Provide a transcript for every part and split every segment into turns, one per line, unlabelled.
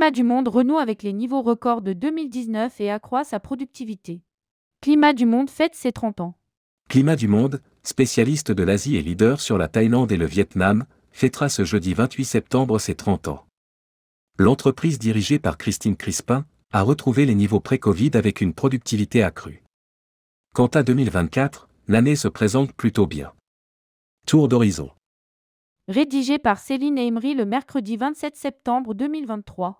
Climat du Monde renoue avec les niveaux records de 2019 et accroît sa productivité. Climat du Monde fête ses 30 ans.
Climat du Monde, spécialiste de l'Asie et leader sur la Thaïlande et le Vietnam, fêtera ce jeudi 28 septembre ses 30 ans. L'entreprise dirigée par Christine Crispin a retrouvé les niveaux pré-Covid avec une productivité accrue. Quant à 2024, l'année se présente plutôt bien. Tour d'horizon.
Rédigé par Céline Emery le mercredi 27 septembre 2023. «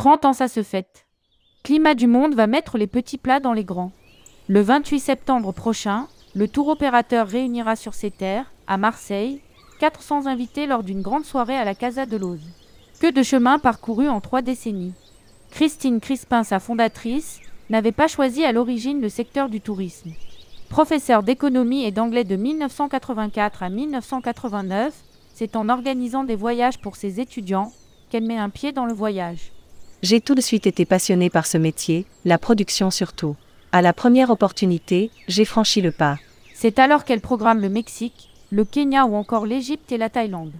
30 ans ça se fête. Climat du Monde va mettre les petits plats dans les grands. Le 28 septembre prochain, le tour opérateur réunira sur ses terres, à Marseille, 400 invités lors d'une grande soirée à la Casa de Lose. Que de chemin parcouru en trois décennies. Christine Crispin, sa fondatrice, n'avait pas choisi à l'origine le secteur du tourisme. Professeure d'économie et d'anglais de 1984 à 1989, c'est en organisant des voyages pour ses étudiants qu'elle met un pied dans le voyage.
J'ai tout de suite été passionnée par ce métier, la production surtout. À la première opportunité, j'ai franchi le pas.
C'est alors qu'elle programme le Mexique, le Kenya ou encore l'Égypte et la Thaïlande.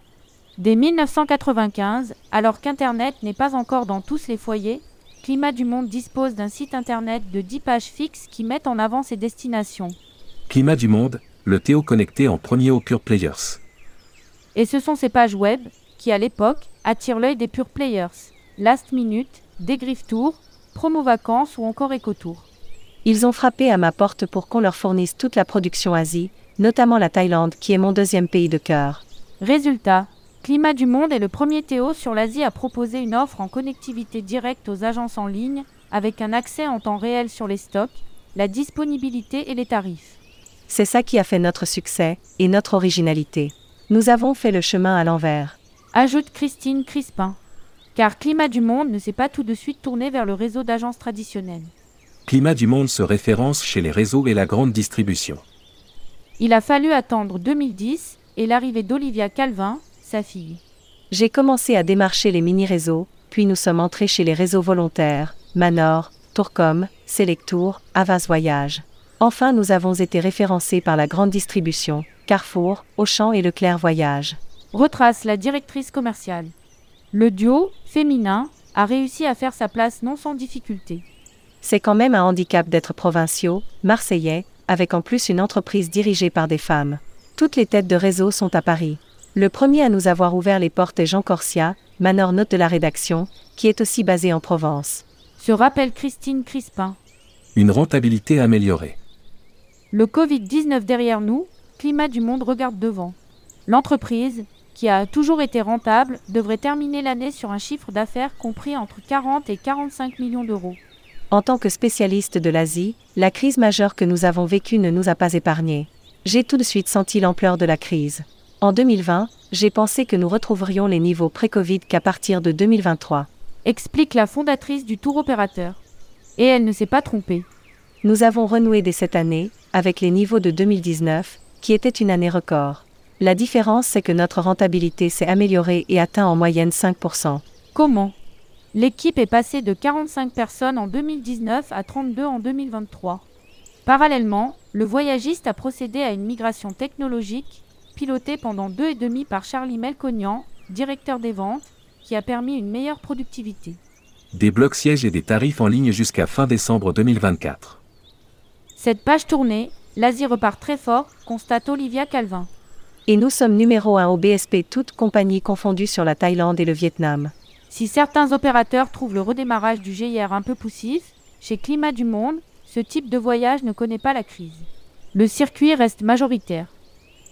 Dès 1995, alors qu'Internet n'est pas encore dans tous les foyers, Climat du Monde dispose d'un site internet de 10 pages fixes qui mettent en avant ses destinations.
Climat du Monde, le Théo connecté en premier aux Pure Players.
Et ce sont ces pages web qui, à l'époque, attirent l'œil des Pure Players. Last Minute, Dégriffe Tour, Promo Vacances ou encore Tour.
Ils ont frappé à ma porte pour qu'on leur fournisse toute la production Asie, notamment la Thaïlande qui est mon deuxième pays de cœur.
Résultat, Climat du Monde est le premier Théo sur l'Asie à proposer une offre en connectivité directe aux agences en ligne, avec un accès en temps réel sur les stocks, la disponibilité et les tarifs.
C'est ça qui a fait notre succès et notre originalité. Nous avons fait le chemin à l'envers.
Ajoute Christine Crispin. Car Climat du Monde ne s'est pas tout de suite tourné vers le réseau d'agences traditionnelles.
Climat du Monde se référence chez les réseaux et la grande distribution.
Il a fallu attendre 2010 et l'arrivée d'Olivia Calvin, sa fille.
J'ai commencé à démarcher les mini-réseaux, puis nous sommes entrés chez les réseaux volontaires, Manor, Tourcom, Selectour, Avas Voyage. Enfin, nous avons été référencés par la grande distribution, Carrefour, Auchan et Leclerc Voyage.
Retrace la directrice commerciale. Le duo, féminin, a réussi à faire sa place non sans difficulté.
C'est quand même un handicap d'être provinciaux, marseillais, avec en plus une entreprise dirigée par des femmes. Toutes les têtes de réseau sont à Paris. Le premier à nous avoir ouvert les portes est Jean Corsia, manor note de la rédaction, qui est aussi basé en Provence.
Se rappelle Christine Crispin.
Une rentabilité améliorée.
Le Covid-19 derrière nous, climat du monde regarde devant. L'entreprise, qui a toujours été rentable, devrait terminer l'année sur un chiffre d'affaires compris entre 40 et 45 millions d'euros.
En tant que spécialiste de l'Asie, la crise majeure que nous avons vécue ne nous a pas épargnés. J'ai tout de suite senti l'ampleur de la crise. En 2020, j'ai pensé que nous retrouverions les niveaux pré-Covid qu'à partir de 2023.
Explique la fondatrice du tour opérateur. Et elle ne s'est pas trompée.
Nous avons renoué dès cette année, avec les niveaux de 2019, qui était une année record. La différence, c'est que notre rentabilité s'est améliorée et atteint en moyenne 5%.
Comment? L'équipe est passée de 45 personnes en 2019 à 32 en 2023. Parallèlement, le voyagiste a procédé à une migration technologique piloté pendant deux et demi par Charlie Melconian, directeur des ventes, qui a permis une meilleure productivité.
Des blocs sièges et des tarifs en ligne jusqu'à fin décembre 2024.
Cette page tournée, l'Asie repart très fort, constate Olivia Calvin.
Et nous sommes numéro 1 au BSP, toutes compagnies confondues sur la Thaïlande et le Vietnam.
Si certains opérateurs trouvent le redémarrage du GIR un peu poussif, chez Climat du Monde, ce type de voyage ne connaît pas la crise. Le circuit reste majoritaire.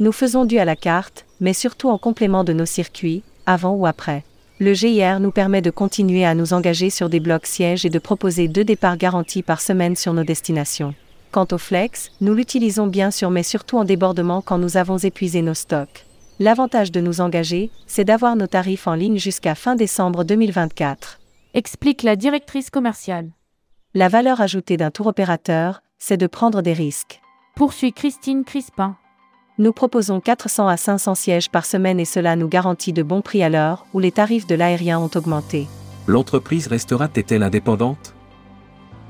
Nous faisons du à la carte, mais surtout en complément de nos circuits, avant ou après. Le GIR nous permet de continuer à nous engager sur des blocs sièges et de proposer deux départs garantis par semaine sur nos destinations. Quant au flex, nous l'utilisons bien sûr mais surtout en débordement quand nous avons épuisé nos stocks. L'avantage de nous engager, c'est d'avoir nos tarifs en ligne jusqu'à fin décembre 2024.
Explique la directrice commerciale.
La valeur ajoutée d'un tour opérateur, c'est de prendre des risques.
Poursuit Christine Crispin.
Nous proposons 400 à 500 sièges par semaine et cela nous garantit de bons prix à l'heure où les tarifs de l'aérien ont augmenté.
L'entreprise restera-t-elle indépendante?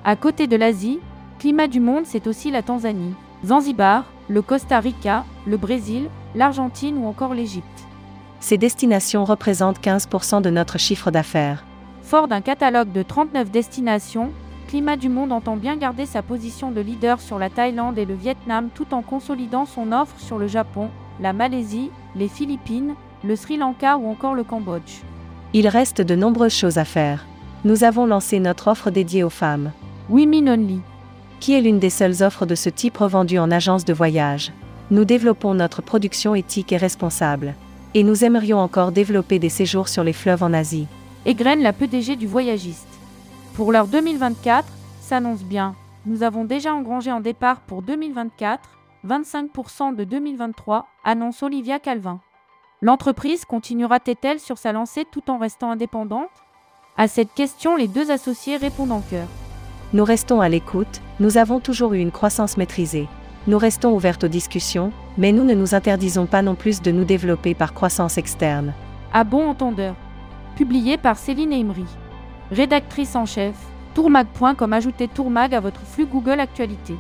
À côté de l'Asie, climat du monde, c'est aussi la Tanzanie, Zanzibar, le Costa Rica, le Brésil, l'Argentine ou encore l'Égypte.
Ces destinations représentent 15% de notre chiffre d'affaires.
Fort d'un catalogue de 39 destinations, Climat du Monde entend bien garder sa position de leader sur la Thaïlande et le Vietnam tout en consolidant son offre sur le Japon, la Malaisie, les Philippines, le Sri Lanka ou encore le Cambodge.
Il reste de nombreuses choses à faire. Nous avons lancé notre offre dédiée aux femmes,
Women Only.
qui est l'une des seules offres de ce type revendues en agence de voyage. Nous développons notre production éthique et responsable. Et nous aimerions encore développer des séjours sur les fleuves en Asie.
Égrène la PDG du voyagiste. Pour l'heure 2024, s'annonce bien. Nous avons déjà engrangé en départ pour 2024, 25% de 2023, annonce Olivia Calvin. L'entreprise continuera-t-elle sur sa lancée tout en restant indépendante? À cette question, les deux associés répondent en chœur.
Nous restons à l'écoute, nous avons toujours eu une croissance maîtrisée. Nous restons ouvertes aux discussions, mais nous ne nous interdisons pas non plus de nous développer par croissance externe.
À bon entendeur. Publié par Céline Imri. Rédactrice en chef, tourmag.com ajoutez Tourmag à votre flux Google Actualité.